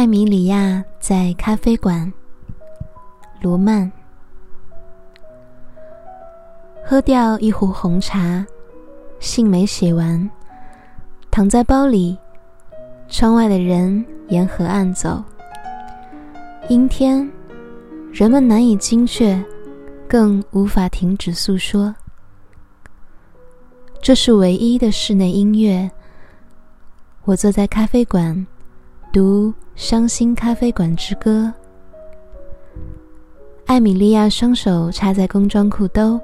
艾米里亚在咖啡馆。罗曼，喝掉一壶红茶，信没写完，躺在包里。窗外的人沿河岸走，阴天，人们难以精确，更无法停止诉说。这是唯一的室内音乐。我坐在咖啡馆，读《伤心咖啡馆之歌》。艾米莉亚双手插在工装裤兜，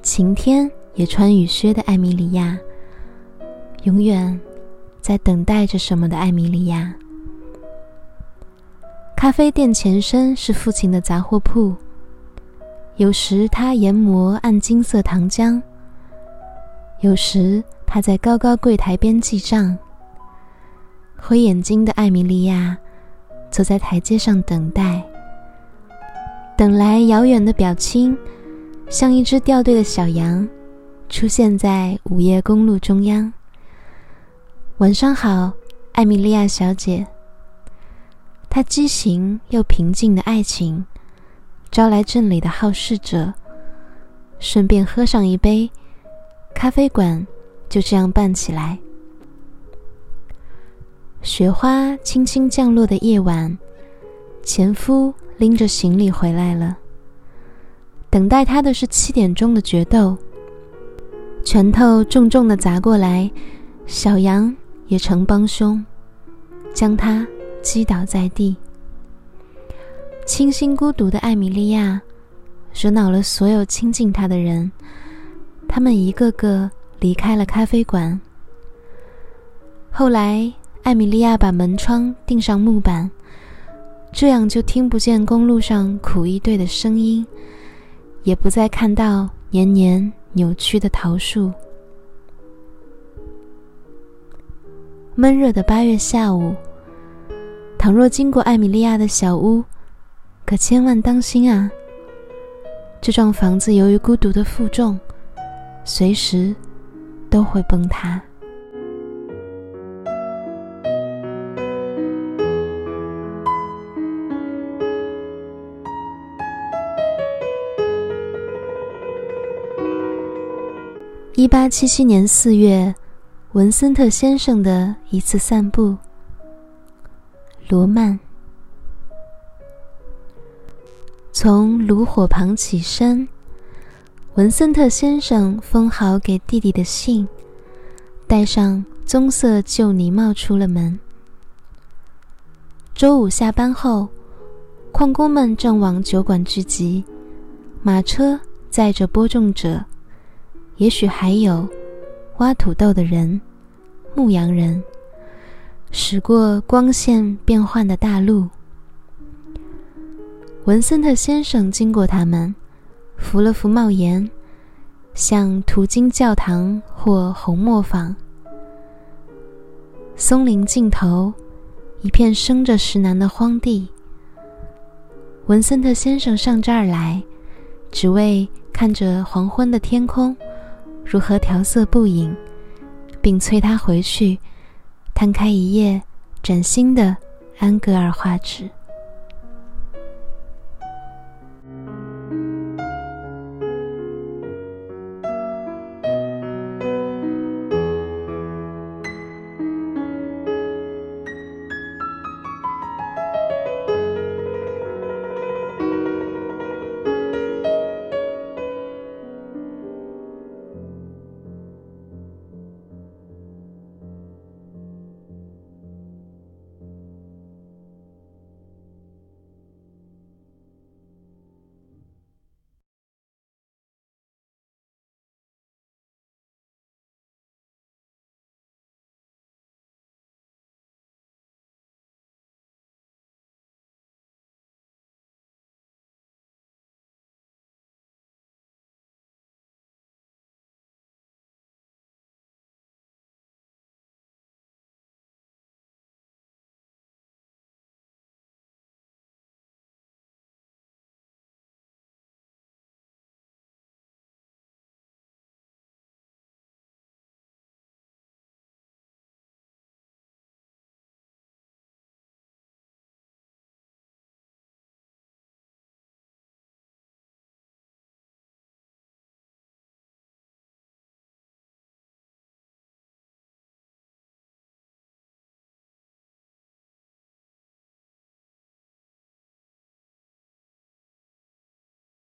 晴天也穿雨靴的艾米莉亚，永远。在等待着什么的艾米莉亚。咖啡店前身是父亲的杂货铺，有时他研磨按金色糖浆，有时他在高高柜台边记账。灰眼睛的艾米莉亚坐在台阶上等待，等来遥远的表亲，像一只掉队的小羊，出现在午夜公路中央。晚上好，艾米莉亚小姐。她畸形又平静的爱情，招来镇里的好事者，顺便喝上一杯。咖啡馆就这样办起来。雪花轻轻降落的夜晚，前夫拎着行李回来了。等待他的是七点钟的决斗，拳头重重的砸过来，小羊。也成帮凶，将他击倒在地。清新孤独的艾米莉亚，惹恼了所有亲近她的人，他们一个个离开了咖啡馆。后来，艾米莉亚把门窗钉上木板，这样就听不见公路上苦役队的声音，也不再看到年年扭曲的桃树。闷热的八月下午，倘若经过艾米莉亚的小屋，可千万当心啊！这幢房子由于孤独的负重，随时都会崩塌。一八七七年四月。文森特先生的一次散步。罗曼从炉火旁起身，文森特先生封好给弟弟的信，戴上棕色旧呢帽出了门。周五下班后，矿工们正往酒馆聚集，马车载着播种者，也许还有。挖土豆的人，牧羊人，驶过光线变幻的大路。文森特先生经过他们，扶了扶帽檐，像途经教堂或红磨坊。松林尽头，一片生着石楠的荒地。文森特先生上这儿来，只为看着黄昏的天空。如何调色不影，并催他回去，摊开一页崭新的安格尔画纸。